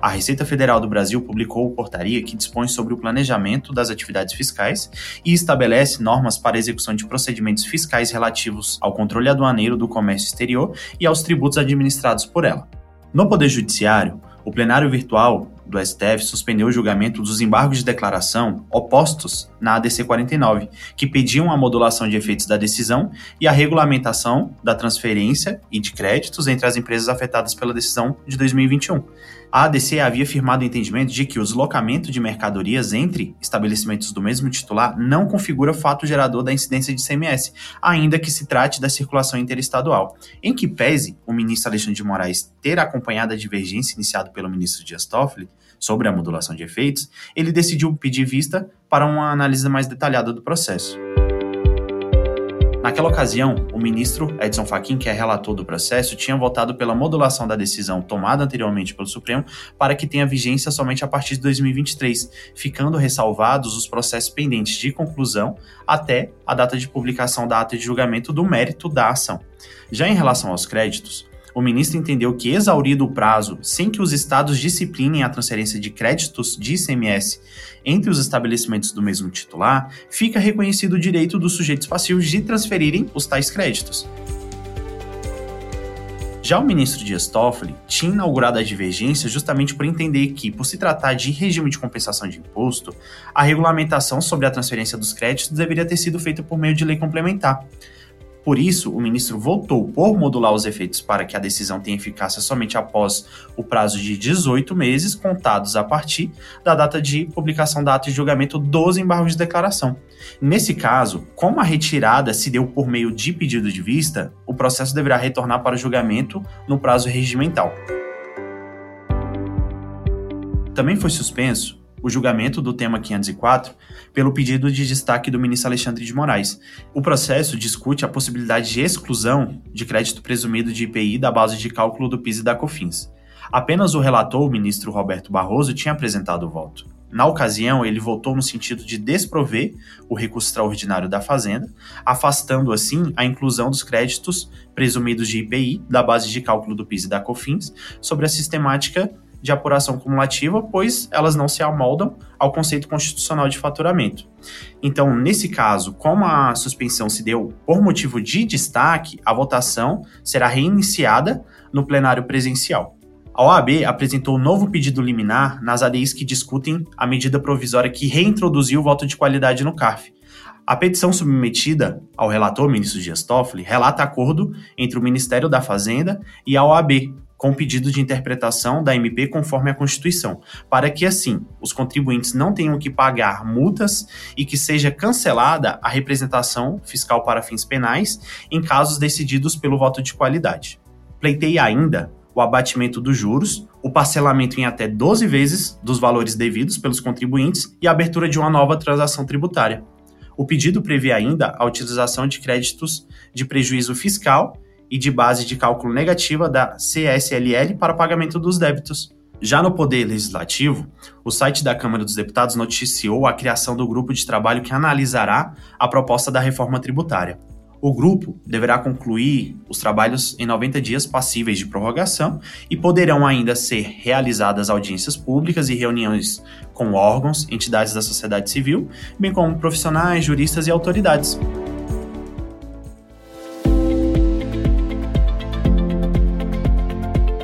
a Receita Federal do Brasil publicou portaria que dispõe sobre o planejamento das atividades fiscais e estabelece normas para a execução de procedimentos fiscais relativos ao controle aduaneiro do comércio exterior e aos tributos administrados por ela. No Poder Judiciário, o plenário virtual do STF suspendeu o julgamento dos embargos de declaração opostos na ADC 49, que pediam a modulação de efeitos da decisão e a regulamentação da transferência e de créditos entre as empresas afetadas pela decisão de 2021. A ADC havia firmado o entendimento de que o deslocamento de mercadorias entre estabelecimentos do mesmo titular não configura fato gerador da incidência de CMS, ainda que se trate da circulação interestadual. Em que pese o ministro Alexandre de Moraes ter acompanhado a divergência iniciada pelo ministro Dias Toffoli, sobre a modulação de efeitos, ele decidiu pedir vista para uma análise mais detalhada do processo. Naquela ocasião, o ministro Edson Fachin, que é relator do processo, tinha votado pela modulação da decisão tomada anteriormente pelo Supremo para que tenha vigência somente a partir de 2023, ficando ressalvados os processos pendentes de conclusão até a data de publicação da ata de julgamento do mérito da ação. Já em relação aos créditos, o ministro entendeu que, exaurido o prazo sem que os estados disciplinem a transferência de créditos de ICMS entre os estabelecimentos do mesmo titular, fica reconhecido o direito dos sujeitos passivos de transferirem os tais créditos. Já o ministro Dias Toffoli tinha inaugurado a divergência justamente por entender que, por se tratar de regime de compensação de imposto, a regulamentação sobre a transferência dos créditos deveria ter sido feita por meio de lei complementar. Por isso, o ministro voltou por modular os efeitos para que a decisão tenha eficácia somente após o prazo de 18 meses, contados a partir da data de publicação da ata de julgamento dos embargos de declaração. Nesse caso, como a retirada se deu por meio de pedido de vista, o processo deverá retornar para o julgamento no prazo regimental. Também foi suspenso o julgamento do tema 504 pelo pedido de destaque do ministro Alexandre de Moraes. O processo discute a possibilidade de exclusão de crédito presumido de IPI da base de cálculo do PIS e da COFINS. Apenas o relator, o ministro Roberto Barroso, tinha apresentado o voto. Na ocasião, ele votou no sentido de desprover o recurso extraordinário da Fazenda, afastando assim a inclusão dos créditos presumidos de IPI da base de cálculo do PIS e da COFINS sobre a sistemática de apuração cumulativa, pois elas não se amoldam ao conceito constitucional de faturamento. Então, nesse caso, como a suspensão se deu por motivo de destaque, a votação será reiniciada no plenário presencial. A OAB apresentou um novo pedido liminar nas ADIs que discutem a medida provisória que reintroduziu o voto de qualidade no CARF. A petição submetida ao relator, ministro Dias Toffoli, relata acordo entre o Ministério da Fazenda e a OAB com pedido de interpretação da MP conforme a Constituição, para que assim os contribuintes não tenham que pagar multas e que seja cancelada a representação fiscal para fins penais em casos decididos pelo voto de qualidade. Pleiteia ainda o abatimento dos juros, o parcelamento em até 12 vezes dos valores devidos pelos contribuintes e a abertura de uma nova transação tributária. O pedido prevê ainda a utilização de créditos de prejuízo fiscal e de base de cálculo negativa da CSLL para pagamento dos débitos. Já no Poder Legislativo, o site da Câmara dos Deputados noticiou a criação do grupo de trabalho que analisará a proposta da reforma tributária. O grupo deverá concluir os trabalhos em 90 dias passíveis de prorrogação e poderão ainda ser realizadas audiências públicas e reuniões com órgãos, entidades da sociedade civil, bem como profissionais, juristas e autoridades.